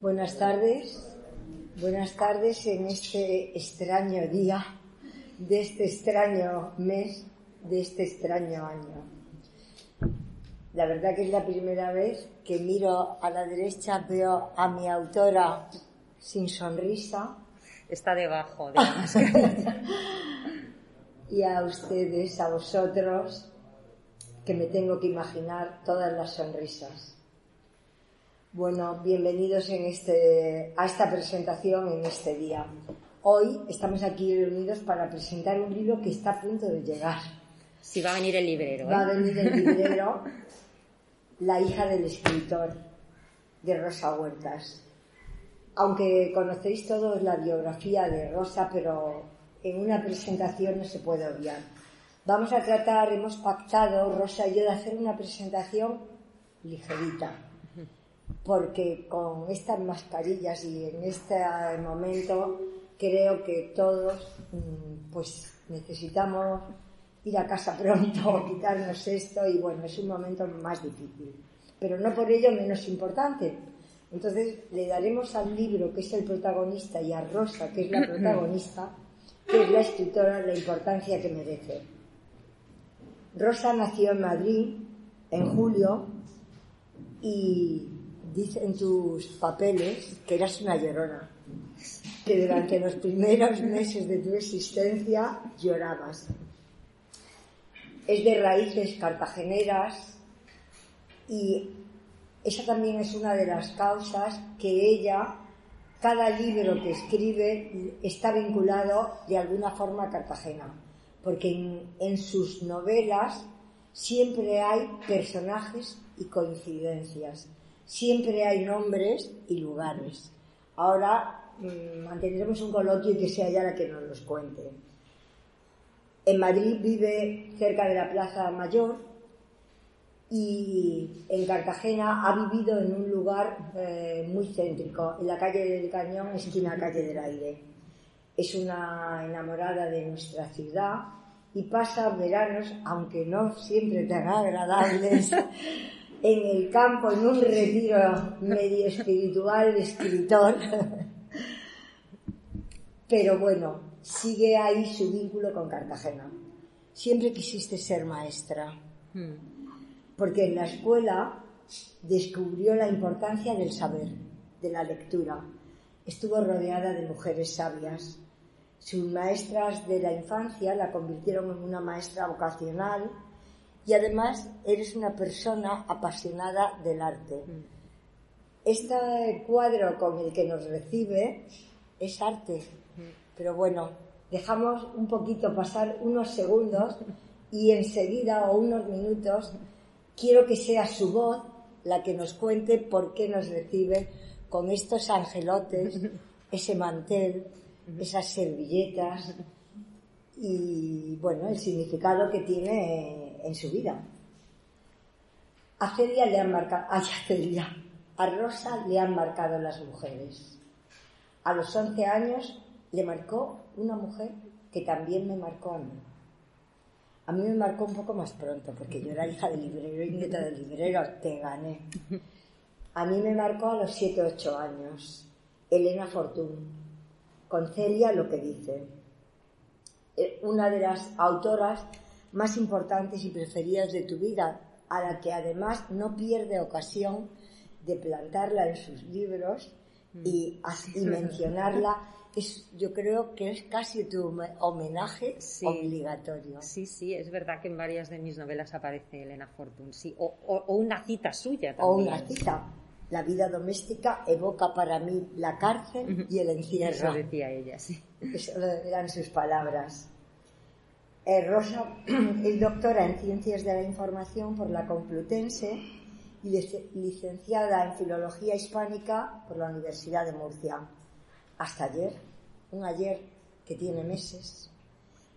Buenas tardes, buenas tardes en este extraño día, de este extraño mes, de este extraño año. La verdad que es la primera vez que miro a la derecha, veo a mi autora sin sonrisa. Está debajo de la máscara. y a ustedes, a vosotros, que me tengo que imaginar todas las sonrisas. Bueno, bienvenidos en este, a esta presentación en este día. Hoy estamos aquí reunidos para presentar un libro que está a punto de llegar. Sí, va a venir el librero. ¿eh? Va a venir el librero, La hija del escritor, de Rosa Huertas. Aunque conocéis todos la biografía de Rosa, pero en una presentación no se puede obviar. Vamos a tratar, hemos pactado, Rosa y yo, de hacer una presentación ligerita porque con estas mascarillas y en este momento creo que todos mm, pues necesitamos ir a casa pronto, quitarnos esto y bueno, es un momento más difícil, pero no por ello menos importante. Entonces le daremos al libro que es el protagonista y a Rosa que es la protagonista, que es la escritora, la importancia que merece. Rosa nació en Madrid en julio y dice en tus papeles que eras una llorona, que durante los primeros meses de tu existencia llorabas. Es de raíces cartageneras y esa también es una de las causas que ella, cada libro que escribe está vinculado de alguna forma a Cartagena, porque en, en sus novelas siempre hay personajes y coincidencias siempre hay nombres y lugares. Ahora mmm, mantendremos un coloquio y que sea ella la que nos los cuente. En Madrid vive cerca de la Plaza Mayor y en Cartagena ha vivido en un lugar eh, muy céntrico, en la calle del Cañón, esquina calle del Aire. Es una enamorada de nuestra ciudad y pasa veranos, aunque no siempre tan agradables, en el campo, en un retiro medio espiritual de escritor. Pero bueno, sigue ahí su vínculo con Cartagena. Siempre quisiste ser maestra, porque en la escuela descubrió la importancia del saber, de la lectura. Estuvo rodeada de mujeres sabias. Sus maestras de la infancia la convirtieron en una maestra vocacional y además eres una persona apasionada del arte. Este cuadro con el que nos recibe es arte, pero bueno, dejamos un poquito pasar unos segundos y enseguida o unos minutos quiero que sea su voz la que nos cuente por qué nos recibe con estos angelotes, ese mantel, esas servilletas y bueno, el significado que tiene en su vida. A Celia le han marcado, a Celia, a Rosa le han marcado las mujeres. A los 11 años le marcó una mujer que también me marcó a mí. A mí me marcó un poco más pronto, porque yo era hija del librero y nieta del librero, te gané. A mí me marcó a los 7 8 años, Elena Fortún, con Celia lo que dice. Eh, una de las autoras más importantes y preferidas de tu vida, a la que además no pierde ocasión de plantarla en sus libros y, y mencionarla. Es, yo creo que es casi tu homenaje Sí. obligatorio. Sí, sí, es verdad que en varias de mis novelas aparece Elena Fortun, sí, o, o- o una cita suya O también. una cita. La vida doméstica evoca para mí la cárcel y el Eso encierro. decía ella, sí. Eso eran sus palabras. Eh, Rosa es doctora en Ciencias de la Información por la Complutense y licenciada en Filología Hispánica por la Universidad de Murcia. Hasta ayer, un ayer que tiene meses,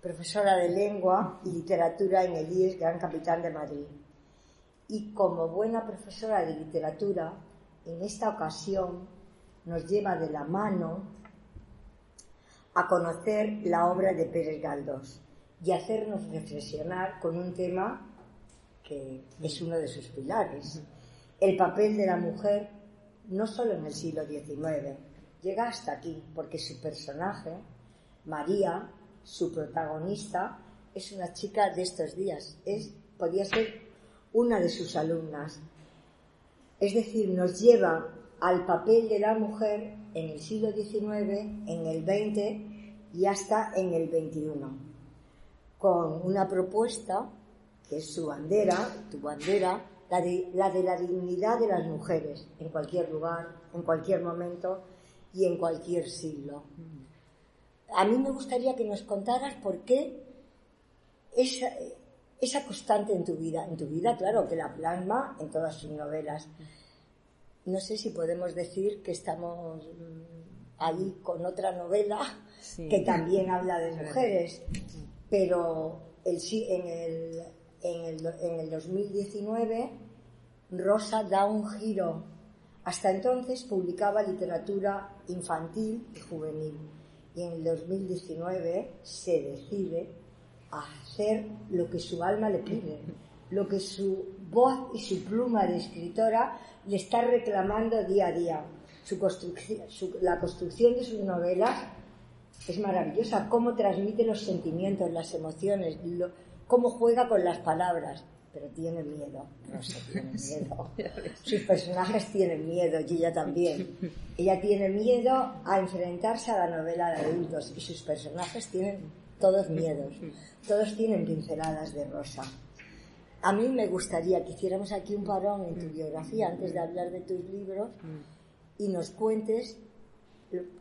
profesora de Lengua y Literatura en el IES Gran Capitán de Madrid. Y como buena profesora de literatura, en esta ocasión nos lleva de la mano a conocer la obra de Pérez Galdós y hacernos reflexionar con un tema que es uno de sus pilares, el papel de la mujer no solo en el siglo XIX, llega hasta aquí, porque su personaje, María, su protagonista, es una chica de estos días, es, podía ser una de sus alumnas. Es decir, nos lleva al papel de la mujer en el siglo XIX, en el XX y hasta en el XXI, con una propuesta que es su bandera, tu bandera, la de, la de la dignidad de las mujeres, en cualquier lugar, en cualquier momento y en cualquier siglo. A mí me gustaría que nos contaras por qué esa, esa constante en tu vida, en tu vida, claro, que la plasma en todas sus novelas. No sé si podemos decir que estamos mm, ahí con otra novela que también habla de mujeres, pero el, en, el, en, el, en el 2019 Rosa da un giro. Hasta entonces publicaba literatura infantil y juvenil y en el 2019 se decide a hacer lo que su alma le pide, lo que su voz y su pluma de escritora le está reclamando día a día. Su construcción, la construcción de sus novelas es maravillosa, cómo transmite los sentimientos, las emociones, cómo juega con las palabras, pero tiene miedo, Rosa tiene miedo. Sus personajes tienen miedo y ella también. Ella tiene miedo a enfrentarse a la novela de adultos y sus personajes tienen todos miedos, todos tienen pinceladas de Rosa. A mí me gustaría que hiciéramos aquí un parón en tu biografía antes de hablar de tus libros mm. y nos cuentes,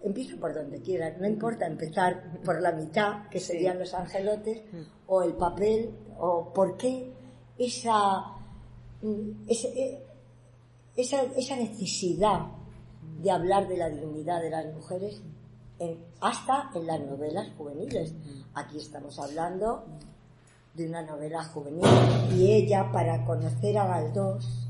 empiezo por donde quieras, no importa empezar por la mitad, que serían los angelotes, mm. o el papel, o por qué esa, e, esa, esa necesidad de hablar de la dignidad de las mujeres hasta en las novelas juveniles. Aquí estamos hablando de una novela juvenil y ella para conocer a Galdós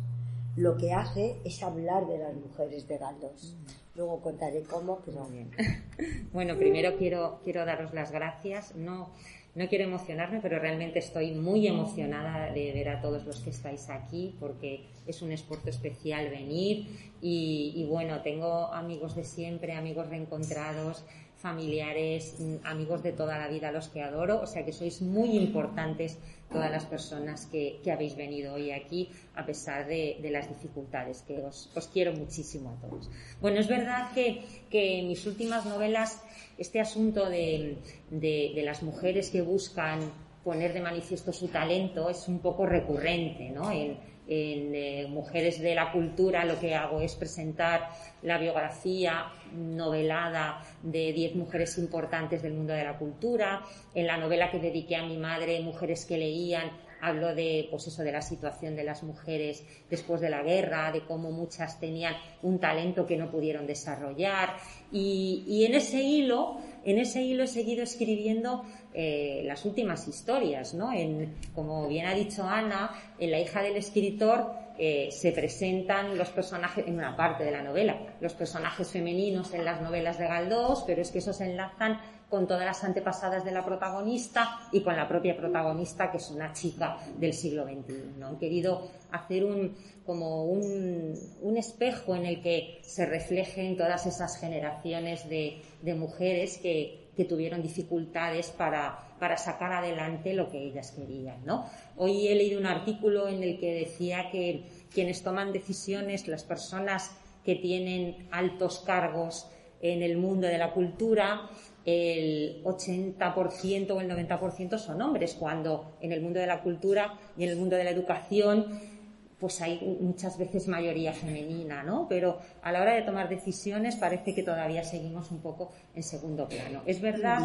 lo que hace es hablar de las mujeres de Galdós. Luego contaré cómo, pero bien. Bueno, primero quiero quiero daros las gracias. No no quiero emocionarme, pero realmente estoy muy emocionada de ver a todos los que estáis aquí porque es un esfuerzo especial venir y, y bueno, tengo amigos de siempre, amigos reencontrados, familiares, mm, amigos de toda la vida, los que adoro, o sea que sois muy importantes todas las personas que, habéis venido hoy aquí, a pesar de, las dificultades, que os, quiero muchísimo a todos. Bueno, es verdad que, en mis últimas novelas este asunto de, de las mujeres que buscan poner de manifiesto su talento es un poco recurrente, ¿no? En eh, Mujeres de la Cultura lo que hago es presentar la biografía novelada de 10 mujeres importantes del mundo de la cultura. En la novela que dediqué a mi madre, Mujeres que leían, hablo de, pues eso, de la situación de las mujeres después de la guerra, de cómo muchas tenían un talento que no pudieron desarrollar. Y, y en ese hilo, en ese hilo he seguido escribiendo eh, las últimas historias, ¿no? En, como bien ha dicho Ana, en La hija del escritor eh, se presentan los personajes, en una parte de la novela, los personajes femeninos en las novelas de Galdós, pero es que esos se enlazan con todas las antepasadas de la protagonista y con la propia protagonista, que es una chica del siglo XXI. Han querido hacer un, como un, un, espejo en el que se reflejen todas esas generaciones de, de mujeres que, que tuvieron dificultades para, para sacar adelante lo que ellas querían. ¿no? Hoy he leído un artículo en el que decía que quienes toman decisiones, las personas que tienen altos cargos en el mundo de la cultura, el 80% o el 90% son hombres, cuando en el mundo de la cultura y en el mundo de la educación pues hay muchas veces mayoría femenina, ¿no? Pero a la hora de tomar decisiones parece que todavía seguimos un poco en segundo plano. Es verdad.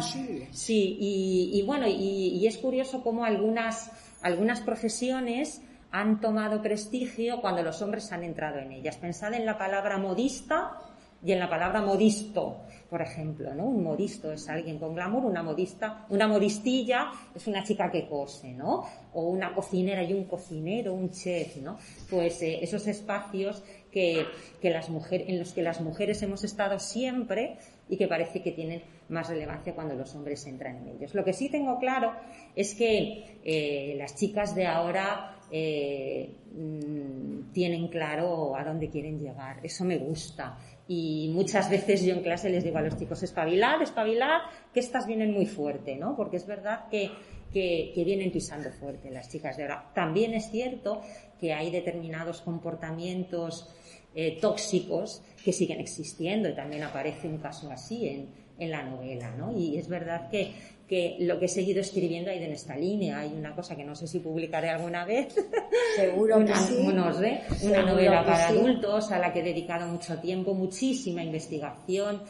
Sí, y, bueno, y, es curioso cómo algunas, algunas profesiones han tomado prestigio cuando los hombres han entrado en ellas. Pensad en la palabra modista y en la palabra modisto, por ejemplo, ¿no? Un modisto es alguien con glamour, una modista, una modistilla es una chica que cose, ¿no? O una cocinera y un cocinero, un chef, ¿no? Pues eh, esos espacios que, que las mujeres, en los que las mujeres hemos estado siempre y que parece que tienen más relevancia cuando los hombres entran en ellos. Lo que sí tengo claro es que eh, las chicas de ahora eh, mm, tienen claro a dónde quieren llegar. Eso me gusta. Y muchas veces yo en clase les digo a los chicos, espabilar, espabilar, que estas vienen muy fuerte, ¿no? Porque es verdad que, que, vienen pisando fuerte las chicas de ahora. También es cierto que hay determinados comportamientos eh, tóxicos que siguen existiendo y también aparece un caso así en, en la novela, ¿no? Y es verdad que que lo que he seguido escribiendo ha ido en esta línea. Hay una cosa que no sé si publicaré alguna vez. Seguro una, que sí. una novela para adultos a la que he dedicado mucho tiempo, muchísima investigación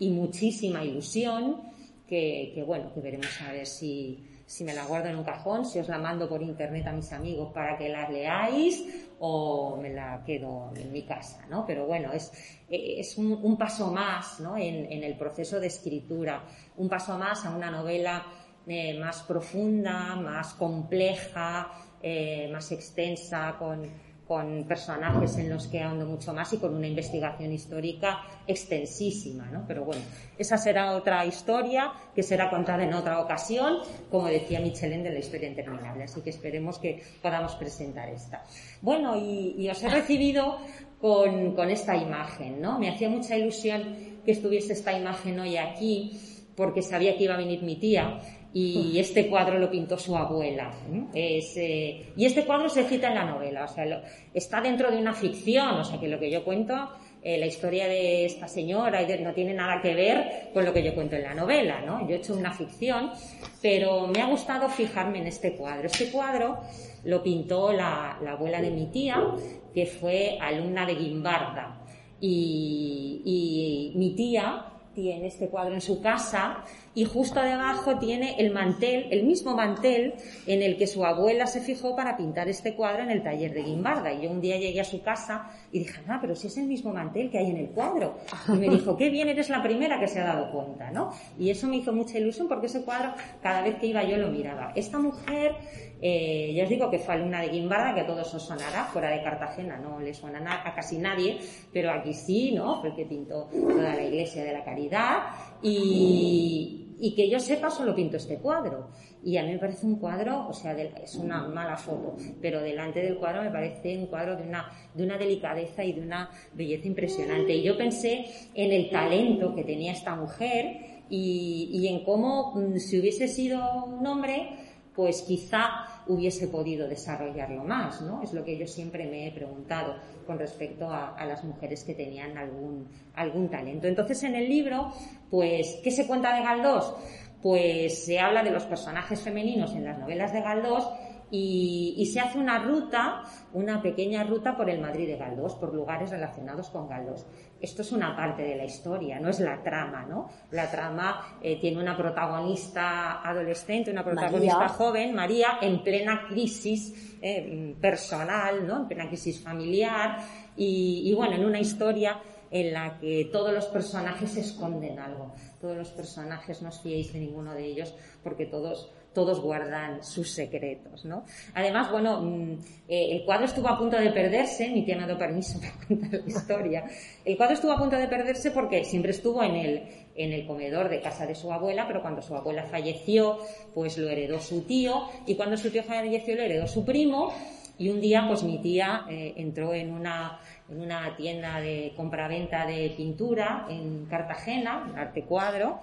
y muchísima ilusión que, que bueno, que veremos a ver si, si me la guardo en un cajón, si os la mando por internet a mis amigos para que la leáis o me la quedo en mi casa, ¿no? Pero bueno, es, es un, paso más, ¿no? En, en, el proceso de escritura, un paso más a una novela eh, más profunda, más compleja, eh, más extensa, con con personajes en los que ando mucho más y con una investigación histórica extensísima, ¿no? Pero bueno, esa será otra historia que será contada en otra ocasión, como decía Michelin de la historia interminable, así que esperemos que podamos presentar esta. Bueno, y, os he recibido con, con esta imagen, ¿no? Me hacía mucha ilusión que estuviese esta imagen hoy aquí, porque sabía que iba a venir mi tía y este cuadro lo pintó su abuela. Eh, y este cuadro se cita en la novela, o sea, está dentro de una ficción, o sea, que lo que yo cuento, eh, la historia de esta señora no tiene nada que ver con lo que yo cuento en la novela, ¿no? Yo he hecho una ficción, pero me ha gustado fijarme en este cuadro. Este cuadro lo pintó la, abuela de mi tía, que fue alumna de Guimbarda. Y, y mi tía tiene este cuadro en su casa y justo debajo tiene el mantel, el mismo mantel en el que su abuela se fijó para pintar este cuadro en el taller de Guimbarda. Y yo un día llegué a su casa y dije, ah, pero si es el mismo mantel que hay en el cuadro. Y me dijo, qué bien, eres la primera que se ha dado cuenta, ¿no? Y eso me hizo mucha ilusión porque ese cuadro, cada vez que iba yo lo miraba. Esta mujer, eh, ya os digo que fue alumna de Guimbarda, que a todos os sonará, fuera de Cartagena no le suena a casi nadie, pero aquí sí, ¿no? Porque pintó toda la iglesia de la caridad y, y que yo sepa solo pinto este cuadro. Y a mí me parece un cuadro, o sea, es una mala foto, pero delante del cuadro me parece un cuadro de una, de una delicadeza y de una belleza impresionante. Y yo pensé en el talento que tenía esta mujer y, y en cómo mm, si hubiese sido un hombre, pues quizá hubiese podido desarrollarlo más, ¿no? Es lo que yo siempre me he preguntado con respecto a, las mujeres que tenían algún, algún talento. Entonces, en el libro, pues, ¿qué se cuenta de Galdós? Pues se habla de los personajes femeninos en las novelas de Galdós y, se hace una ruta, una pequeña ruta por el Madrid de Galdós, por lugares relacionados con Galdós. Esto es una parte de la historia, no es la trama, ¿no? La trama eh, tiene una protagonista adolescente, una protagonista joven, María, en plena crisis eh, personal, ¿no? En plena crisis familiar y, y bueno, en una historia en la que todos los personajes esconden algo. Todos los personajes no os fiéis de ninguno de ellos porque todos todos guardan sus secretos, ¿no? Además, bueno, mm, eh, el cuadro estuvo a punto de perderse, mi tía me ha dado permiso para contar la historia. El cuadro estuvo a punto de perderse porque siempre estuvo en el, en el comedor de casa de su abuela, pero cuando su abuela falleció, pues lo heredó su tío, y cuando su tío falleció lo heredó su primo, y un día, pues mi tía eh, entró en una, en una tienda de compraventa de pintura en Cartagena, arte cuadro,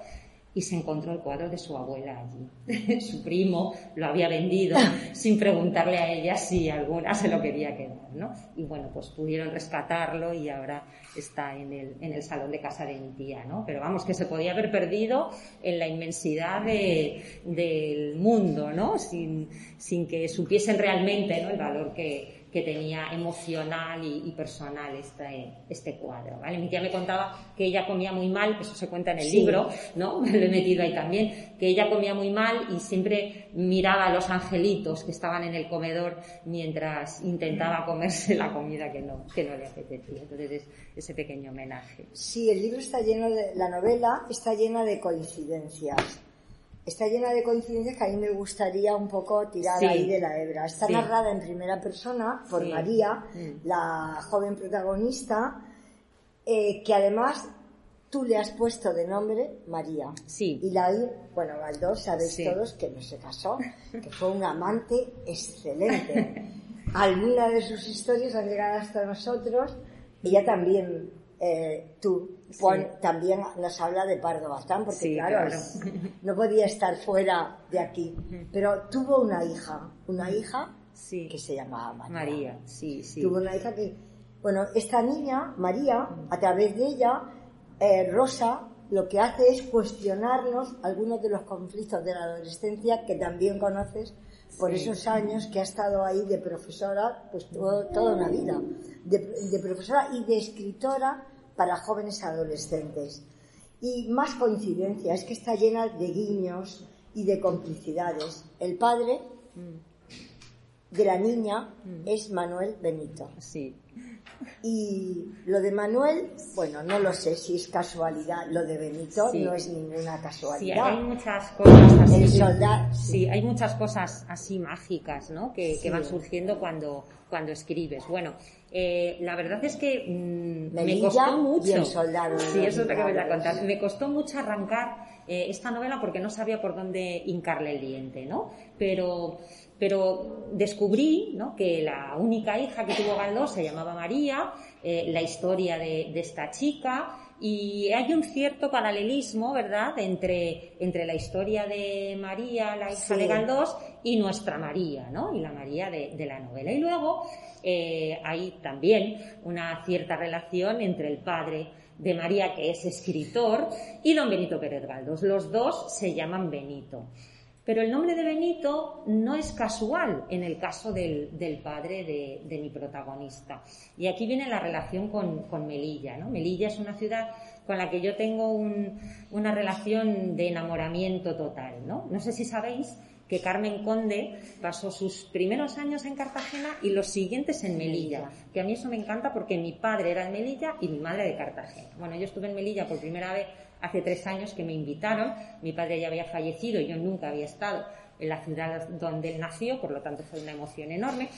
y se encontró el cuadro de su abuela allí. su primo lo había vendido sin preguntarle a ella si alguna se lo quería quedar, ¿no? Y bueno, pues pudieron rescatarlo y ahora está en el, en el salón de casa de mi tía, ¿no? Pero vamos, que se podía haber perdido en la inmensidad del mundo, ¿no? Sin, sin que supiesen realmente, ¿no? El valor que, que tenía emocional y, personal este, este cuadro. ¿vale? Mi tía me contaba que ella comía muy mal, eso se cuenta en el libro, ¿no? Me lo he metido ahí también, que ella comía muy mal y siempre miraba a los angelitos que estaban en el comedor mientras intentaba comerse la comida que no, que no le apetecía. Entonces es ese pequeño homenaje. Sí, el libro está lleno de, la novela está llena de coincidencias está llena de coincidencias que a mí me gustaría un poco tirar ahí de la hebra. Está narrada en primera persona por María, mm. la joven protagonista, eh, que además tú le has puesto de nombre María. Sí. Y la bueno, Galdós, sabéis todos que no se casó, que fue un amante excelente. Algunas de sus historias han llegado hasta nosotros. Ella también eh, tú también nos habla de Pardo Bazán, porque claro, no podía estar fuera de aquí. Pero tuvo una hija, una hija que se llamaba María. María, sí, sí. Tuvo una hija que, bueno, esta niña, María, a través de ella, eh, Rosa lo que hace es cuestionarnos algunos de los conflictos de la adolescencia que también conoces por esos años que ha estado ahí de profesora, pues toda una vida, de profesora y de escritora para jóvenes adolescentes. Y más coincidencia, es que está llena de guiños y de complicidades. El padre de la niña mm. es Manuel Benito. Sí. Y lo de Manuel, bueno, no lo sé si es casualidad. Lo de Benito no es ninguna casualidad. Sí, hay muchas cosas así. sí. hay muchas cosas así mágicas, ¿no? Que, que van surgiendo cuando, cuando escribes. Bueno, eh, la verdad es que mm, me costó mucho. sí, eso es lo que voy a contar. Me costó mucho arrancar eh, esta novela porque no sabía por dónde hincarle el diente, ¿no? Pero, pero descubrí ¿no? que la única hija que tuvo Galdós se llamaba María, eh, la historia de, de esta chica, y hay un cierto paralelismo, ¿verdad?, entre, entre la historia de María, la hija de Galdós, y nuestra María, ¿no? Y la María de, de la novela. Y luego eh, hay también una cierta relación entre el padre de María, que es escritor, y don Benito Pérez Galdós. Los dos se llaman Benito. Pero el nombre de Benito no es casual en el caso del, padre de, mi protagonista. Y aquí viene la relación con, Melilla. ¿no? Melilla es una ciudad con la que yo tengo una relación de enamoramiento total. ¿no? no sé si sabéis que Carmen Conde pasó sus primeros años en Cartagena y los siguientes en Melilla, que a mí eso me encanta porque mi padre era de Melilla y mi madre de Cartagena. Bueno, yo estuve en Melilla por primera vez hace tres años que me invitaron. Mi padre ya había fallecido y yo nunca había estado en la ciudad donde él nació, por lo tanto fue una emoción enorme.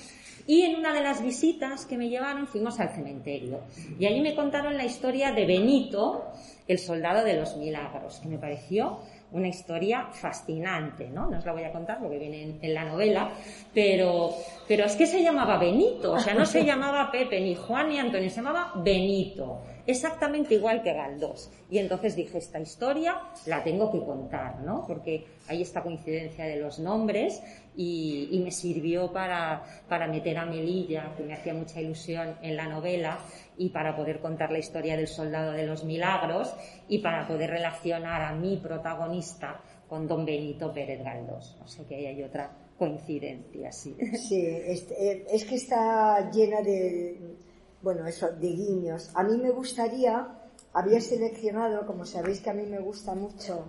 Y en una de las visitas que me llevaron fuimos al cementerio. Y allí me contaron la historia de Benito, el soldado de los milagros, que me pareció una historia fascinante, ¿no? No os la voy a contar porque viene en, la novela, pero, pero es que se llamaba Benito, o sea, no se llamaba Pepe, ni Juan, ni Antonio, se llamaba Benito, exactamente igual que Galdós. Y entonces dije, esta historia la tengo que contar, ¿no? Porque hay esta coincidencia de los nombres y, y me sirvió para, para meter a Melilla, que me hacía mucha ilusión en la novela, y para poder contar la historia del soldado de los milagros y para poder relacionar a mi protagonista con don Benito Pérez Galdós. O sea que ahí hay otra coincidencia, sí. Sí, eh, es, que está llena de, bueno, eso, de guiños. A mí me gustaría, había seleccionado, como sabéis que a mí me gusta mucho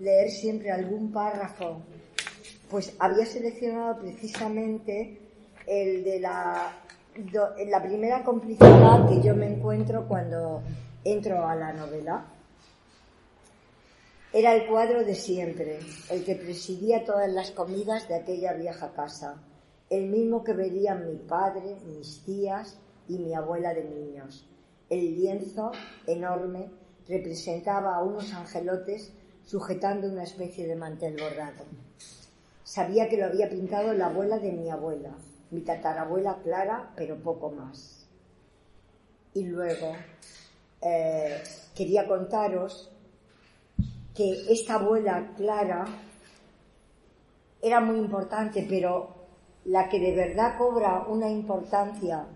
leer siempre algún párrafo, pues había seleccionado precisamente el de la la primera complicidad que yo me encuentro cuando entro a la novela era el cuadro de siempre, el que presidía todas las comidas de aquella vieja casa, el mismo que verían mi padre, mis tías y mi abuela de niños. El lienzo, enorme, representaba a unos angelotes sujetando una especie de mantel bordado. Sabía que lo había pintado la abuela de mi abuela, mi tatarabuela Clara, pero poco más. Y luego eh, quería contaros que esta abuela Clara era muy importante, pero la que de verdad cobra una importancia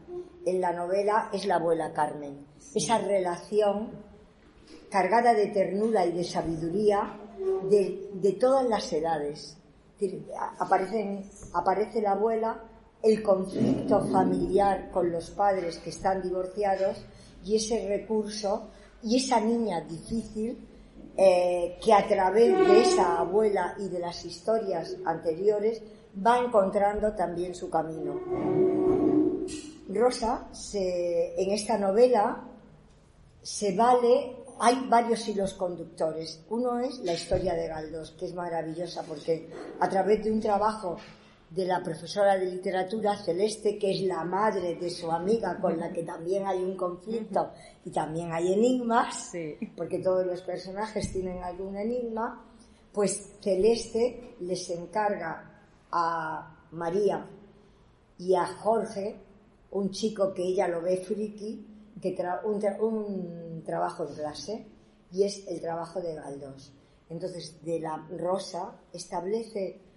en la novela es la abuela Carmen. Esa relación cargada de ternura y de sabiduría de, de todas las edades. Aparece, aparece la abuela el conflicto familiar con los padres que están divorciados y ese recurso y esa niña difícil eh, que a través de esa abuela y de las historias anteriores va encontrando también su camino. Rosa, en esta novela, se vale, hay varios hilos conductores. Uno es la historia de Galdós, que es maravillosa porque a través de un trabajo de la profesora de literatura Celeste, que es la madre de su amiga con la que también hay un conflicto y también hay enigmas, porque todos los personajes tienen algún enigma, pues Celeste les encarga a María y a Jorge, un chico que ella lo ve friki, que un, un trabajo en clase, y es el trabajo de Galdós. Entonces, de la Rosa establece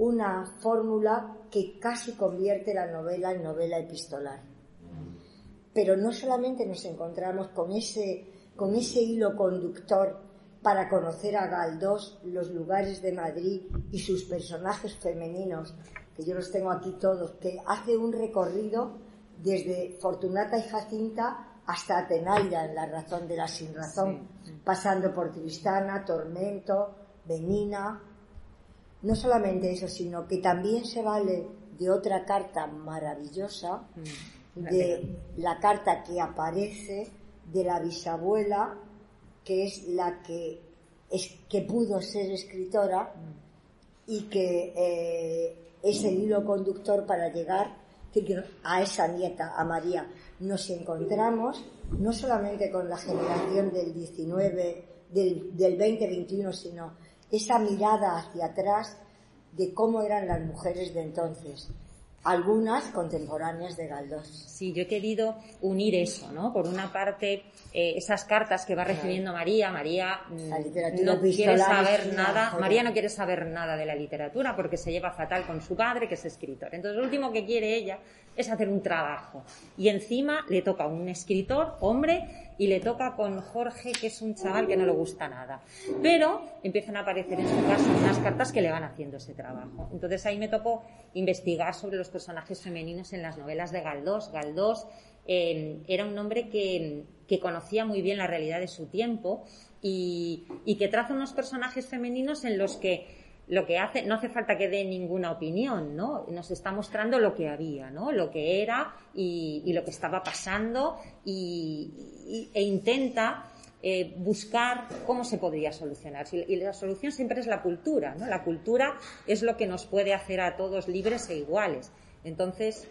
una fórmula que casi convierte la novela en novela epistolar. Pero no solamente nos encontramos con ese, con ese hilo conductor para conocer a Galdós, los lugares de Madrid y sus personajes femeninos, que yo los tengo aquí todos, que hace un recorrido desde Fortunata y Jacinta hasta Atenaida en La razón de la sin razón, pasando por Tristana, Tormento, Benina, no solamente eso, sino que también se vale de otra carta maravillosa, mm, de la carta que aparece de la bisabuela, que es la que, es, que pudo ser escritora mm. y que eh, es el hilo conductor para llegar a esa nieta, a María. Nos encontramos no solamente con la generación del 19, del, del 2021, sino esa mirada hacia atrás de cómo eran las mujeres de entonces. Algunas contemporáneas de Galdós. Sí, yo he querido unir eso, ¿no? Por una parte, eh, esas cartas que va recibiendo María. María mm, no quiere saber nada. María no quiere saber nada de la literatura porque se lleva fatal con su padre, que es escritor. Entonces, lo último que quiere ella es hacer un trabajo. Y encima le toca a un escritor, hombre, y le toca con Jorge, que es un chaval que no le gusta nada. Pero empiezan a aparecer en su caso unas cartas que le van haciendo ese trabajo. Entonces ahí me tocó investigar sobre los personajes femeninos en las novelas de Galdós. Galdós eh, era un hombre que, conocía muy bien la realidad de su tiempo y, y que traza unos personajes femeninos en los que lo que hace, no hace falta que dé ninguna opinión, ¿no? Nos está mostrando lo que había, ¿no? Lo que era y, lo que estaba pasando y, e intenta eh, buscar cómo se podría solucionar. Y la solución siempre es la cultura, ¿no? La cultura es lo que nos puede hacer a todos libres e iguales. Entonces,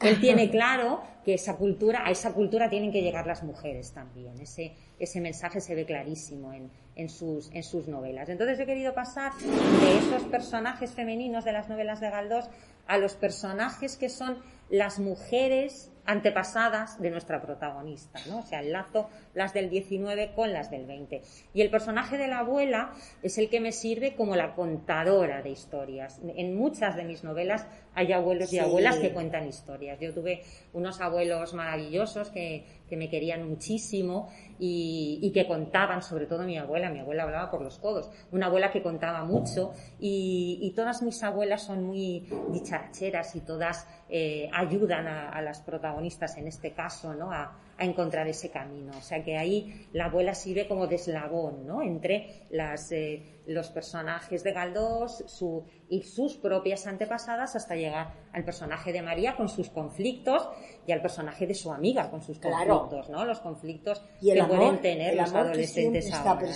él tiene claro que esa cultura, a esa cultura tienen que llegar las mujeres también. Ese, ese mensaje se ve clarísimo en, en, sus, en sus novelas. Entonces he querido pasar de esos personajes femeninos de las novelas de Galdós a los personajes que son las mujeres antepasadas de nuestra protagonista, ¿no? O sea, el lazo las del 19 con las del 20. Y el personaje de la abuela es el que me sirve como la contadora de historias. En muchas de mis novelas hay abuelos y abuelas que cuentan historias. Yo tuve unos abuelos maravillosos que, que me querían muchísimo y, que contaban, sobre todo mi abuela, mi abuela hablaba por los codos, una abuela que contaba mucho y, todas mis abuelas son muy dicharacheras y todas eh, ayudan a, las protagonistas en este caso, ¿no? A, encontrar ese camino. O sea que ahí la abuela sirve como de eslabón, ¿no? Entre las, eh, los personajes de Galdós su, y sus propias antepasadas hasta llegar al personaje de María con sus conflictos y al personaje de su amiga con sus conflictos, ¿no? Los conflictos que pueden tener los adolescentes ahora,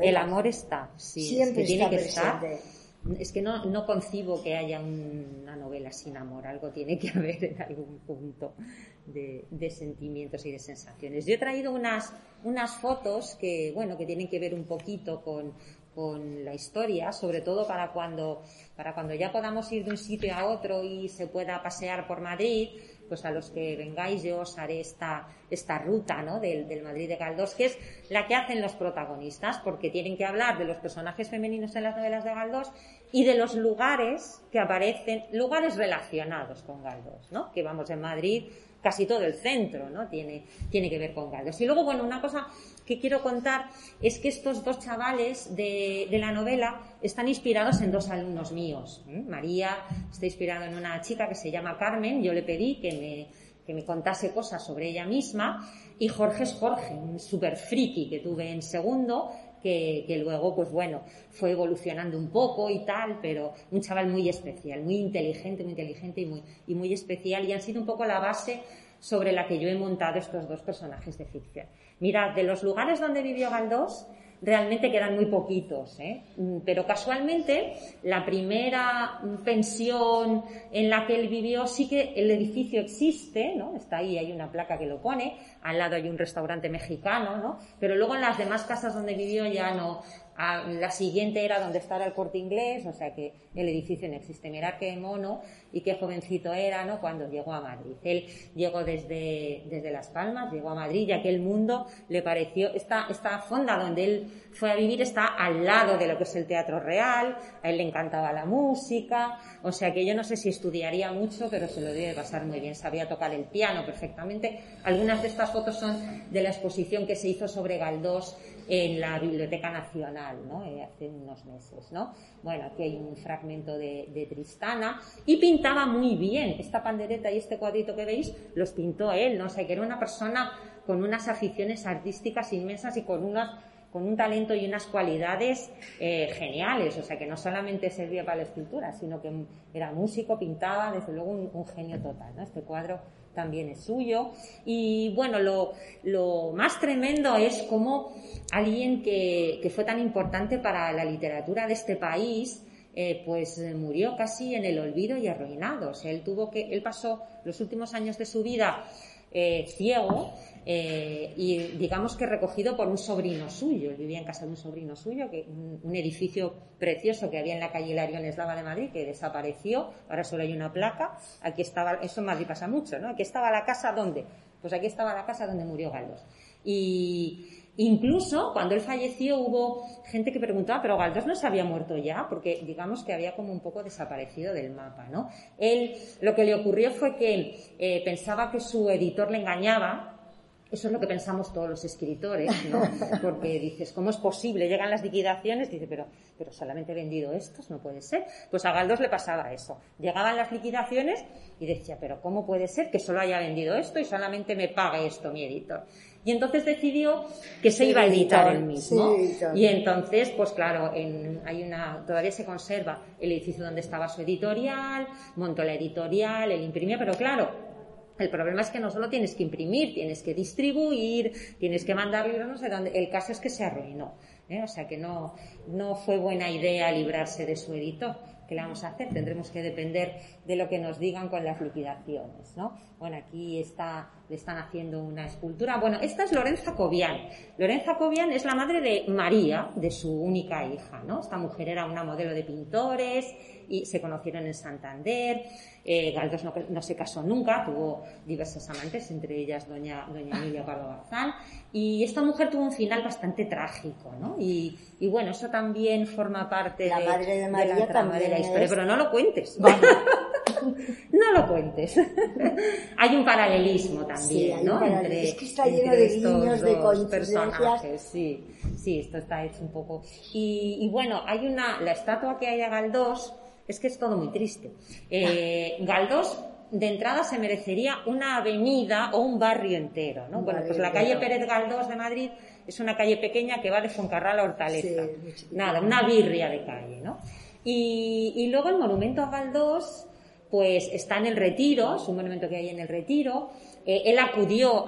El amor está, sí, siempre tiene que estar. Es que no, no concibo que haya una novela sin amor, algo tiene que haber en algún punto de, de, sentimientos y de sensaciones. Yo he traído unas, unas fotos que, bueno, que tienen que ver un poquito con, con la historia, sobre todo para cuando, para cuando ya podamos ir de un sitio a otro y se pueda pasear por Madrid, pues a los que vengáis yo os haré esta, esta ruta ¿no? del, del Madrid de Galdós, que es la que hacen los protagonistas, porque tienen que hablar de los personajes femeninos en las novelas de Galdós y de los lugares que aparecen, lugares relacionados con Galdós, ¿no? que vamos en Madrid casi todo el centro, ¿no? Tiene, tiene que ver con Galdós. Y luego, bueno, una cosa que quiero contar es que estos dos chavales de, la novela están inspirados en dos alumnos míos. María está inspirada en una chica que se llama Carmen, yo le pedí que me, que me contase cosas sobre ella misma, y Jorge es Jorge, un super friki que tuve en segundo, que, luego, pues bueno, fue evolucionando un poco y tal, pero un chaval muy especial, muy inteligente, muy inteligente y muy, y muy especial, y han sido un poco la base sobre la que yo he montado estos dos personajes de ficción. Mirad, de los lugares donde vivió Galdós, realmente quedan muy poquitos, ¿eh? Mm, pero casualmente la primera pensión en la que él vivió sí que el edificio existe, ¿no? Está ahí, hay una placa que lo pone, al lado hay un restaurante mexicano, ¿no? Pero luego en las demás casas donde vivió ya no, la siguiente era donde estaba el corte inglés, o sea que el edificio no existe. Mirad qué mono y qué jovencito era, ¿no? Cuando llegó a Madrid. Él llegó desde, desde Las Palmas, llegó a Madrid y aquel mundo le pareció, esta, esta fonda donde él fue a vivir está al lado de lo que es el teatro real, a él le encantaba la música, o sea que yo no sé si estudiaría mucho, pero se lo debe pasar muy bien, sabía tocar el piano perfectamente. Algunas de estas fotos son de la exposición que se hizo sobre Galdós en la Biblioteca Nacional, ¿no? Eh, hace unos meses, ¿no? Bueno, aquí hay un fragmento de, Tristana y pintaba muy bien. Esta pandereta y este cuadrito que veis los pintó él, ¿no? O sea, que era una persona con unas aficiones artísticas inmensas y con unas con un talento y unas cualidades eh, geniales, o sea que no solamente servía para la escultura, sino que era músico, pintaba, desde luego un, genio total. ¿no? Este cuadro también es suyo. Y bueno, lo, lo más tremendo es cómo alguien que, que, fue tan importante para la literatura de este país, eh, pues murió casi en el olvido y arruinado. O sea, él tuvo que, él pasó los últimos años de su vida eh, ciego eh, y digamos que recogido por un sobrino suyo. Él vivía en casa de un sobrino suyo, que un, edificio precioso que había en la calle Hilarión Eslava de Madrid, que desapareció, ahora solo hay una placa. Aquí estaba, eso en Madrid pasa mucho, ¿no? Aquí estaba la casa donde, pues aquí estaba la casa donde murió Galdós. Y incluso cuando él falleció hubo gente que preguntaba, pero Galdós no se había muerto ya, porque digamos que había como un poco desaparecido del mapa, ¿no? Él, lo que le ocurrió fue que eh, pensaba que su editor le engañaba, eso es lo que pensamos todos los escritores, ¿no? Porque dices, ¿cómo es posible? Llegan las liquidaciones, dice, pero, pero solamente he vendido estos, no puede ser. Pues a Galdós le pasaba eso. Llegaban las liquidaciones y decía, pero ¿cómo puede ser que solo haya vendido esto y solamente me pague esto mi editor? Y entonces decidió que se iba a editar él mismo. y entonces, pues claro, hay una, todavía se conserva el edificio donde estaba su editorial, montó la editorial, él imprimía, pero claro, el problema es que no solo tienes que imprimir, tienes que distribuir, tienes que mandar libros, no sé dónde. El caso es que se arruinó. ¿eh? O sea que no, no fue buena idea librarse de su editor. ¿Qué le vamos a hacer? Tendremos que depender de lo que nos digan con las liquidaciones, ¿no? Bueno, aquí está, le están haciendo una escultura. Bueno, esta es Lorenza Cobian. Lorenza Cobian es la madre de María, de su única hija, ¿no? Esta mujer era una modelo de pintores y se conocieron en Santander. Eh, no, se casó nunca, tuvo diversas amantes, entre ellas doña, doña Emilia Pardo Garzán. Y esta mujer tuvo un final bastante trágico, ¿no? Y, y bueno, eso también forma parte la de, madre de, María la trama de la historia, pero no lo cuentes. no lo cuentes. Hay un paralelismo también, ¿no? Entre, es que está lleno de guiños, de personajes. Sí, sí, esto está hecho un poco. Y, y, bueno, hay una, la estatua que hay a Galdós, es que es todo muy triste. Eh, Galdós de entrada se merecería una avenida o un barrio entero, ¿no? bueno, pues la calle Pérez Galdós de Madrid es una calle pequeña que va de Foncarral a Hortaleza. Nada, una birria de calle, ¿no? Y, y, luego el monumento a Galdós, pues está en el Retiro, es un monumento que hay en el Retiro. Eh, él acudió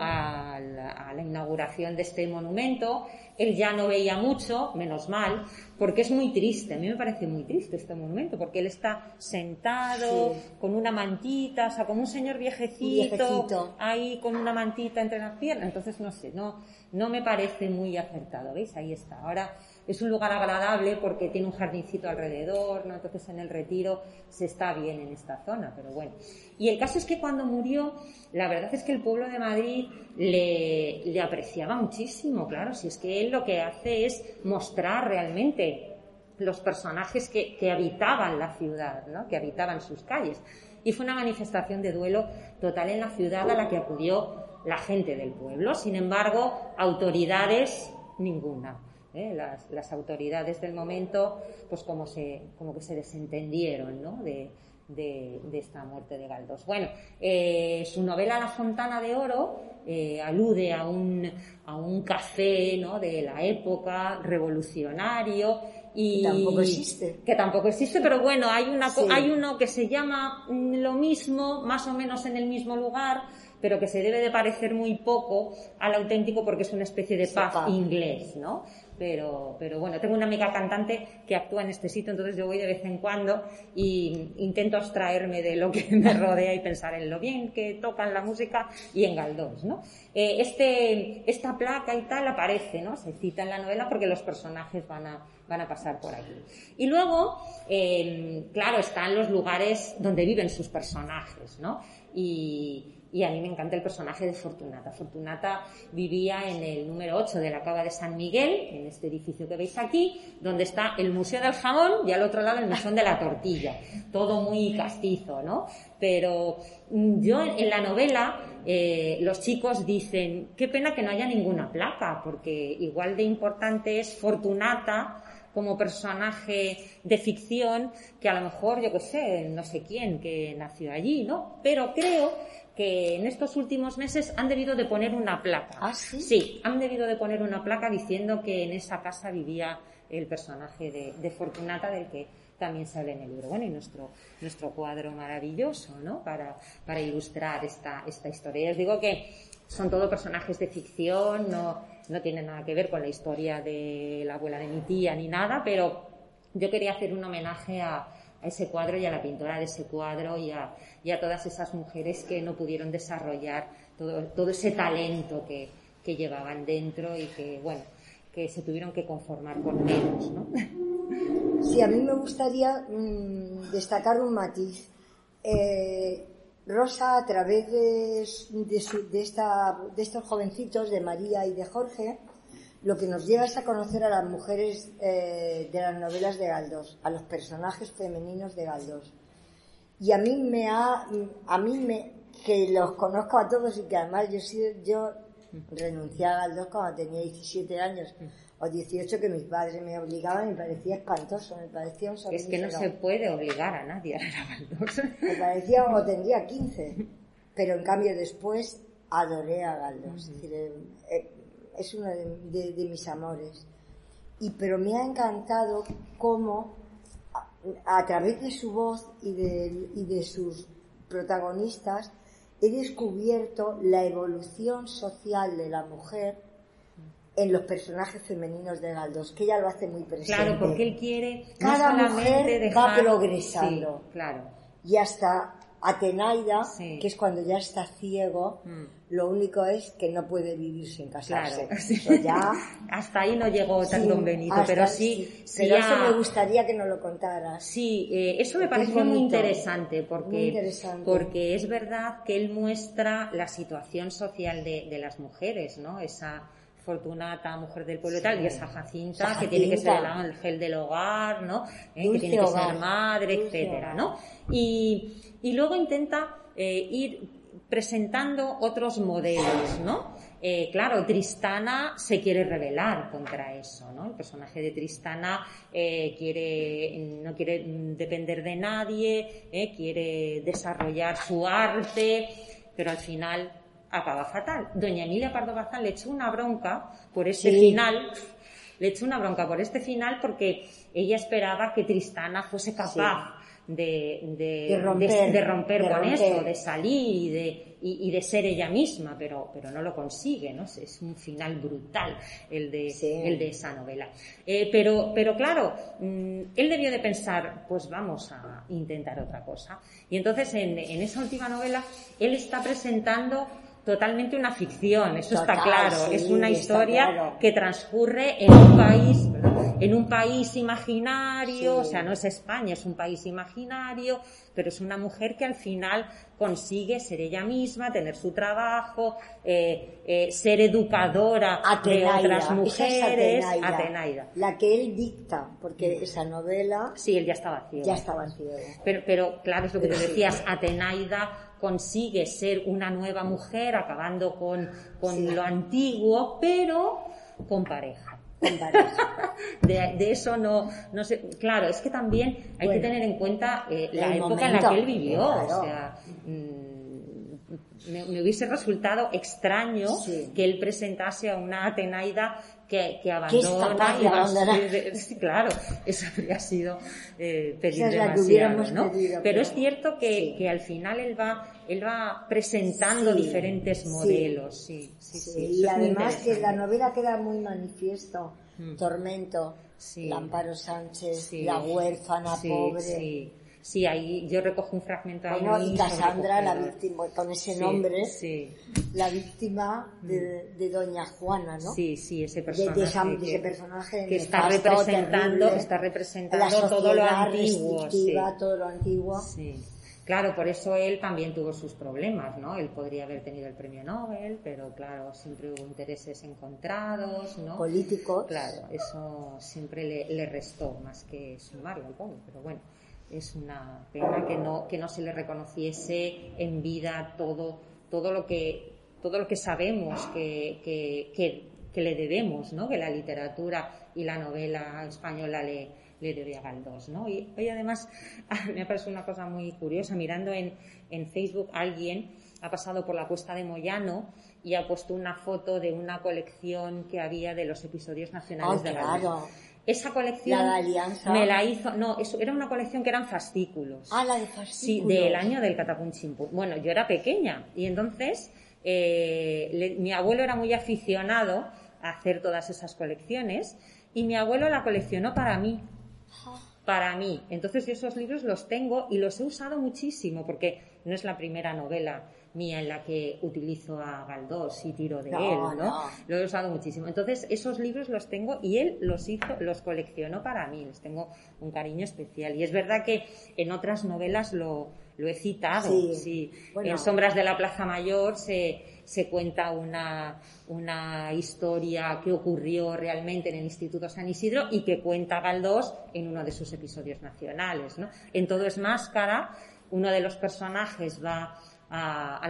a la inauguración de este monumento él ya no veía mucho, menos mal, porque es muy triste. A mí me parece muy triste este monumento, porque él está sentado con una mantita, o sea, como un señor viejecito, ahí con una mantita entre las piernas. Entonces, no sé, no, no me parece muy acertado. ¿Veis? Ahí está. Ahora es un lugar agradable porque tiene un jardincito alrededor, ¿no? Entonces en el retiro se está bien en esta zona, pero bueno. Y el caso es que cuando murió, la verdad es que el pueblo de Madrid le, le apreciaba muchísimo, claro, si es que él lo que hace es mostrar realmente los personajes que, habitaban la ciudad, ¿no? que habitaban sus calles. y fue una manifestación de duelo total en la ciudad a la que acudió la gente del pueblo. Sin embargo, autoridades, ninguna. ¿eh? Las, autoridades del momento, pues como, se, como que se desentendieron ¿no? de, esta muerte de Galdós. Bueno, eh, su novela La Fontana de Oro eh, alude a un, a un café ¿no? de la época revolucionario y tampoco existe. Que tampoco existe, pero bueno, hay, una, hay uno que se llama lo mismo, más o menos en el mismo lugar, pero que se debe de parecer muy poco al auténtico porque es una especie de pub inglés, ¿no? Pero, pero bueno, tengo una amiga cantante que actúa en este sitio, entonces yo voy de vez en cuando y intento abstraerme de lo que me rodea y pensar en lo bien que tocan la música y en Galdós, ¿no? Eh, este, esta placa y tal aparece, ¿no? Se cita en la novela porque los personajes van a, van a pasar por aquí. Y luego, eh, claro, están los lugares donde viven sus personajes, ¿no? Y, a mí me encanta el personaje de Fortunata. Fortunata vivía en el número 8 de la Cava de San Miguel, en este edificio que veis aquí, donde está el Museo del Jamón y al otro lado el Mesón de la Tortilla. Todo muy castizo, ¿no? Pero mm, yo en la novela eh, los chicos dicen, qué pena que no haya ninguna placa, porque igual de importante es Fortunata como personaje de ficción que a lo mejor, yo qué sé, no sé quién que nació allí, ¿no? Pero creo que en estos últimos meses han debido de poner una placa. ¿Ah, sí? Sí, han debido de poner una placa diciendo que en esa casa vivía el personaje de, Fortunata del que también sale en el libro. Bueno, y nuestro, nuestro cuadro maravilloso, ¿no? Para, para ilustrar esta, esta historia. Y os digo que son todo personajes de ficción, no, no tienen nada que ver con la historia de la abuela de mi tía ni nada, pero yo quería hacer un homenaje a, a ese cuadro y a la pintora de ese cuadro y a, todas esas mujeres que no pudieron desarrollar todo, ese talento que, llevaban dentro y que, bueno, que se tuvieron que conformar con menos, ¿no? Sí, a mí me gustaría mm, destacar un matiz. Eh, Rosa, a través de, de, esta, de estos jovencitos, de María y de Jorge, lo que nos lleva es a conocer a las mujeres eh, de las novelas de Galdós, a los personajes femeninos de Galdós. Y a mí me ha, a mí me, que los conozco a todos y que además yo, yo renuncié a Galdós cuando tenía 17 años o 18 que mis padres me obligaban y me parecía espantoso, me parecía un Es que no se puede obligar a nadie a leer a Galdós. Me parecía, o tendría 15, pero en cambio después adoré a Galdós. Es decir, eh, es uno de, mis amores. Y, pero me ha encantado cómo a, través de su voz y de, y de sus protagonistas he descubierto la evolución social de la mujer en los personajes femeninos de Galdós, que ella lo hace muy presente. Claro, porque él quiere cada mujer va progresando. claro. Y hasta Atenaida, que es cuando ya está ciego, mm. lo único es que no puede vivir sin casarse. ya... hasta ahí no llegó tan don Benito, pero sí... pero eso me gustaría que nos lo contaras. Sí, eh, eso me pareció muy interesante, porque, porque es verdad que él muestra la situación social de, de las mujeres, ¿no? Esa Fortunata, mujer del pueblo y tal, y esa Jacinta, que tiene que ser el ángel del hogar, ¿no? Eh, que tiene que ser madre, etcétera, ¿no? Y, y luego intenta eh, ir presentando otros modelos, ¿no? Eh, claro, Tristana se quiere rebelar contra eso, ¿no? El personaje de Tristana quiere, no quiere depender de nadie, quiere desarrollar su arte, pero al final acaba fatal. Doña Emilia Pardo Bazán le echó una bronca por ese final, le echó una bronca por este final porque ella esperaba que Tristana fuese capaz de, de, romper, con eso, de salir y de, ser ella misma, pero, pero no lo consigue, ¿no? Es un final brutal el de, el de esa novela. Eh, pero, pero claro, mm, él debió de pensar, pues vamos a intentar otra cosa. Y entonces en, en esa última novela, él está presentando totalmente una ficción, eso está claro. es una historia que transcurre en un país, en un país imaginario, o sea, no es España, es un país imaginario, pero es una mujer que al final consigue ser ella misma, tener su trabajo, eh, eh, ser educadora de otras mujeres. Atenaida, La que él dicta, porque esa novela. Sí, él ya estaba ciego. Ya estaba ciego. Pero, pero claro, es lo que te decías, Atenaida consigue ser una nueva mujer acabando con, con lo antiguo, pero con pareja. De, eso no, no sé. Claro, es que también hay que tener en cuenta eh, la época en la que él vivió. O sea, mm, me, hubiese resultado extraño que él presentase a una Atenaida que, que abandona y va sí, claro, eso habría sido eh, pedir demasiado, ¿no? pero, es cierto que, que, al final él va él va presentando diferentes modelos, sí, sí, sí. y además que la novela queda muy manifiesto, mm. Tormento, Lamparo Sánchez, la huérfana pobre Sí, ahí yo recojo un fragmento ahí. Bueno, y Cassandra, la víctima, con ese nombre, la víctima de, Doña Juana, ¿no? Sí, sí, ese personaje. que, ese personaje que está representando, está representando todo lo antiguo. todo lo antiguo. Sí. Claro, por eso él también tuvo sus problemas, ¿no? Él podría haber tenido el premio Nobel, pero claro, siempre hubo intereses encontrados, ¿no? Políticos. Claro, eso siempre le, le restó más que sumarlo al pobre, pero bueno es una pena que no, que no se le reconociese en vida todo, todo lo que todo lo que sabemos que, que, que, le debemos, ¿no? que la literatura y la novela española le, le debe a Galdós. ¿no? Y hoy además me parece una cosa muy curiosa, mirando en, en Facebook alguien ha pasado por la cuesta de Moyano y ha puesto una foto de una colección que había de los episodios nacionales ah, de Galdós. Esa colección me la hizo, no, eso era una colección que eran fascículos. Ah, la de fascículos. Sí, del año del Catapunchimpu. Bueno, yo era pequeña y entonces eh, mi abuelo era muy aficionado a hacer todas esas colecciones y mi abuelo la coleccionó para mí. Para mí. Entonces yo esos libros los tengo y los he usado muchísimo porque no es la primera novela mía en la que utilizo a Galdós y tiro de él, ¿no? Lo he usado muchísimo. Entonces, esos libros los tengo y él los hizo, los coleccionó para mí, les tengo un cariño especial. Y es verdad que en otras novelas lo, lo he citado. Sí. En Sombras de la Plaza Mayor se, se cuenta una, una historia que ocurrió realmente en el Instituto San Isidro y que cuenta Galdós en uno de sus episodios nacionales, ¿no? En Todo es Máscara, uno de los personajes va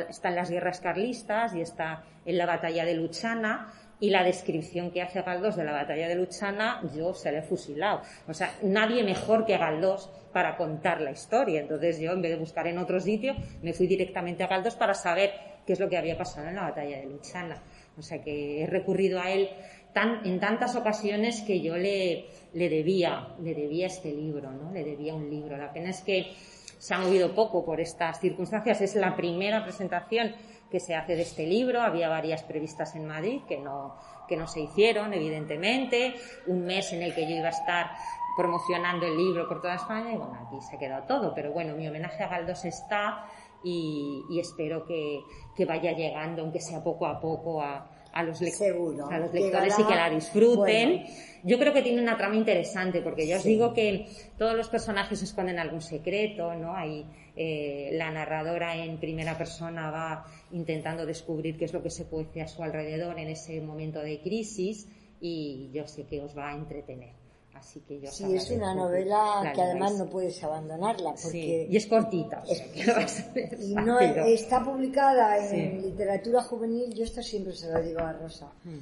está en las guerras carlistas y está en la batalla de Luchana y la descripción que hace Galdós de la batalla de Luchana, yo se la he fusilado. O sea, nadie mejor que Galdós para contar la historia. Entonces yo, en vez de buscar en otro sitio, me fui directamente a Galdós para saber qué es lo que había pasado en la batalla de Luchana. O sea que he recurrido a él tan, en tantas ocasiones que yo le, le debía, le debía este libro, ¿no? Le debía un libro. La pena es que se ha movido poco por estas circunstancias. Es la primera presentación que se hace de este libro. Había varias previstas en Madrid que no, que no se hicieron, evidentemente. Un mes en el que yo iba a estar promocionando el libro por toda España y bueno, aquí se ha quedado todo. Pero bueno, mi homenaje a Galdós está y, espero que, que, vaya llegando, aunque sea poco a poco, a, a los, a los lectores y que la disfruten. Yo creo que tiene una trama interesante, porque ya os digo que todos los personajes esconden algún secreto, ¿no? Hay, eh, la narradora en primera persona va intentando descubrir qué es lo que se puede hacer a su alrededor en ese momento de crisis y yo sé que os va a entretener. Así que yo sí, es una novela que además no puedes abandonarla. Porque y es cortita. y no está publicada en literatura juvenil, yo esto siempre se lo digo a Rosa. Hmm.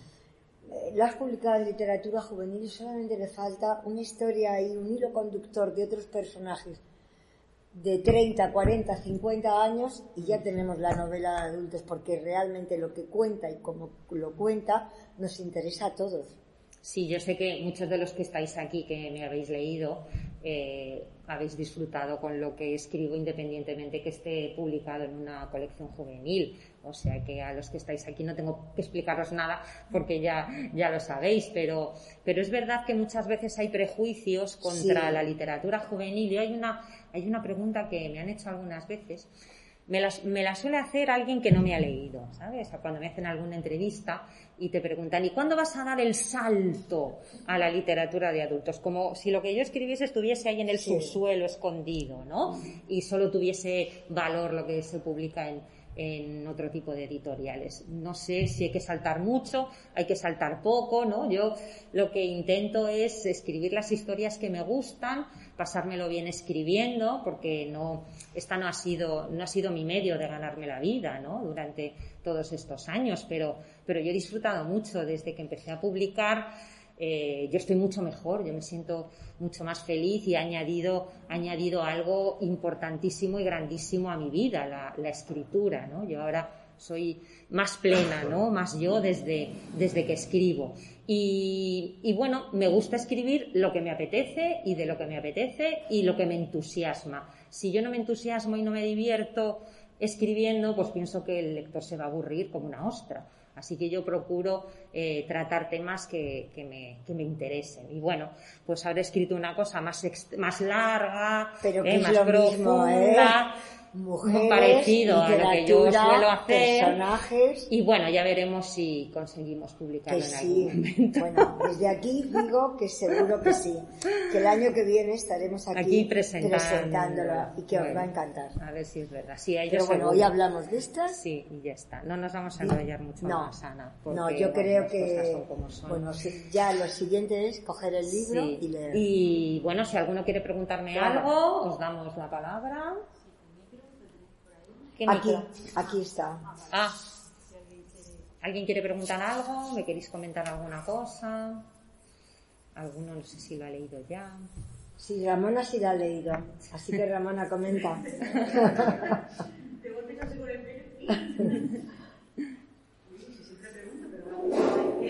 Eh, la has publicado en literatura juvenil y solamente le falta una historia y un hilo conductor de otros personajes de 30, 40, 50 años y ya tenemos la novela de adultos porque realmente lo que cuenta y cómo lo cuenta nos interesa a todos. Sí, yo sé que muchos de los que estáis aquí, que me habéis leído, eh, habéis disfrutado con lo que escribo independientemente que esté publicado en una colección juvenil. O sea que a los que estáis aquí no tengo que explicaros nada porque ya, ya lo sabéis, pero, pero es verdad que muchas veces hay prejuicios contra la literatura juvenil y hay una, hay una pregunta que me han hecho algunas veces me la, suele hacer alguien que no me ha leído, ¿sabes? Cuando me hacen alguna entrevista y te preguntan, ¿y cuándo vas a dar el salto a la literatura de adultos? Como si lo que yo escribiese estuviese ahí en el subsuelo escondido, ¿no? Y solo tuviese valor lo que se publica en, en otro tipo de editoriales. No sé si hay que saltar mucho, hay que saltar poco, ¿no? Yo lo que intento es escribir las historias que me gustan, pasármelo bien escribiendo, porque no, esta no ha sido, no ha sido mi medio de ganarme la vida, ¿no? Durante todos estos años, pero, pero yo he disfrutado mucho desde que empecé a publicar eh, yo estoy mucho mejor, yo me siento mucho más feliz y he añadido, añadido algo importantísimo y grandísimo a mi vida, la, escritura, ¿no? Yo ahora soy más plena, ¿no? Más yo desde, desde que escribo. Y, y, bueno, me gusta escribir lo que me apetece y de lo que me apetece y lo que me entusiasma. Si yo no me entusiasmo y no me divierto escribiendo, pues pienso que el lector se va a aburrir como una ostra. Así que yo procuro eh, tratar temas que, me, que, me, interesen. Y bueno, pues habré escrito una cosa más, más larga, Pero eh, más profunda. ¿eh? Muy parecido a lo que yo suelo hacer. Personajes. Y bueno, ya veremos si conseguimos publicarlo en algún momento. Bueno, desde aquí digo que seguro que sí. Que el año que viene estaremos aquí, presentándolo y que os va a encantar. A ver si es verdad. Sí, Pero bueno, hoy hablamos de estas. Sí, y ya está. No nos vamos a enrollar mucho más, Ana. no, yo creo que. Bueno, ya lo siguiente es coger el libro y leer. Y bueno, si alguno quiere preguntarme algo, os damos la palabra. Aquí, aquí está. Ah. ¿Alguien quiere preguntar algo? ¿Me queréis comentar alguna cosa? Alguno no sé si lo ha leído ya. Sí, Ramona sí lo ha leído. Así que Ramona comenta.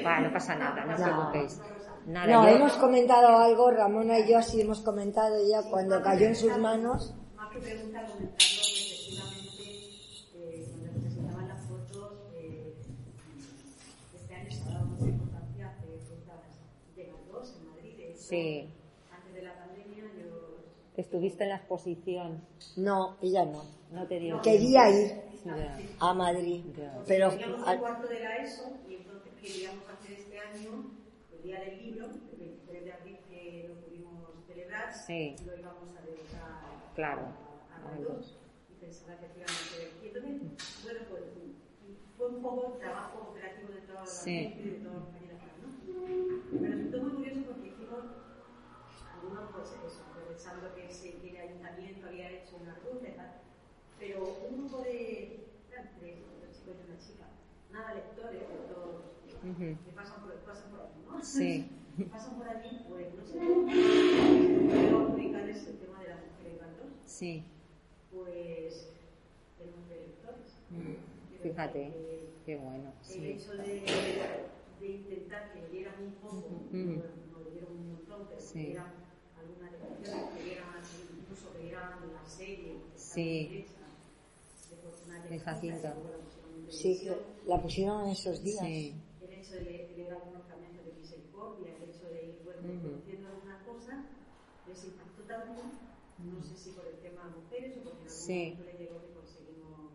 Vale, no pasa nada, no os preocupéis. Nada, no, hemos comentado algo, Ramona y yo así hemos comentado ya cuando cayó en sus manos. Más que preguntar, Sí. Antes de la pandemia yo... ¿Estuviste en la exposición? No, ella no. No te dio Quería ir a Madrid, pero... al cuarto de la ESO y entonces queríamos hacer este año el Día del Libro, el 23 de abril que lo pudimos celebrar, sí. y lo íbamos a dedicar claro. a, a, dos. Y pensaba que efectivamente... Y entonces, bueno, pues fue un poco trabajo operativo de toda la sí. gente y de todos los compañeros, ¿no? Me resultó muy curioso porque algunos pues eso, pensando que, ese, que el ayuntamiento había hecho una ruta pero un grupo de, tres, un chico y una chica, nada lectores, lectores, uh -huh. que pasan por, pasan por aquí, ¿no? Sí. pasan por aquí, pues no sé, quiero publicarles el tema de las mujeres cantos. Sí. Pues tenemos de lectores. Mm. Fíjate, que, qué bueno. El sí. hecho de, de intentar que leyeran un poco, uh -huh. no, no leyeron un montón, pero sí. que leyeran lección, que vieran incluso que vieran la serie, sí. de Jacinta. Sí, la pusieron en esos días. Sí. El hecho de leer algunos fragmentos de misericordia, el hecho de ir bueno, uh -huh. conociendo alguna cosa, les impactó tanto, no sé si por el tema de mujeres o porque en algún sí. momento les llegó que conseguimos.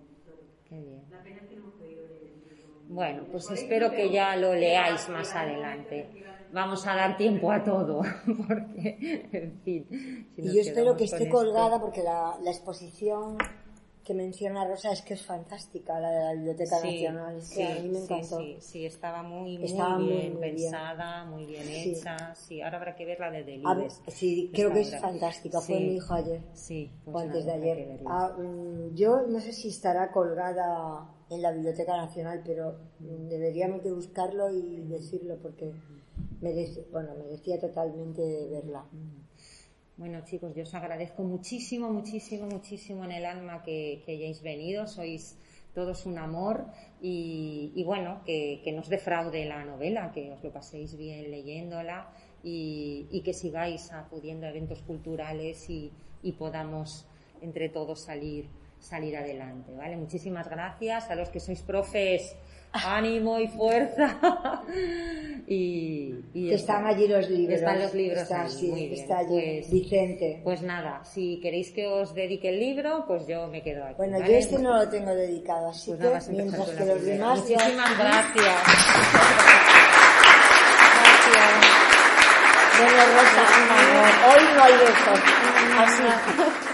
Qué bien. La pena es que no hemos podido leer bueno, pues espero que ya lo leáis más adelante. Vamos a dar tiempo a todo, porque, en fin. Si y yo espero que esté colgada, porque la, la, exposición que menciona Rosa es que es fantástica, la de la Biblioteca sí, Nacional. Es que sí, a mí me encantó. Sí, sí, estaba muy, muy estaba bien muy, pensada, muy bien hecha. Sí, ahora habrá que ver la de Delibes. A ver, sí, creo que es fantástica. Fue mi hijo ayer. Sí, pues o antes nada, de ayer. Ah, yo no sé si estará colgada en la Biblioteca Nacional, pero deberíamos de buscarlo y decirlo porque merece, bueno, merecía totalmente verla. Bueno, chicos, yo os agradezco muchísimo, muchísimo, muchísimo en el alma que, hayáis venido. Sois todos un amor y, y bueno, que, que nos defraude la novela, que os lo paséis bien leyéndola y, y que sigáis acudiendo a eventos culturales y podamos entre todos salir salir adelante, ¿vale? Muchísimas gracias a los que sois profes ánimo y fuerza. y, y Que eso. están allí los libros. Están los libros Está, ahí, sí, muy bien. está allí Pues- Vicente. Pues nada, si queréis que os dedique el libro, pues yo me quedo aquí. Bueno, ¿vale? yo este no lo tengo dedicado, así Pues que nada, empezar mientras que los demás... Muchísimas gracias. Bueno, Rosa, hoy no hay besos. Así.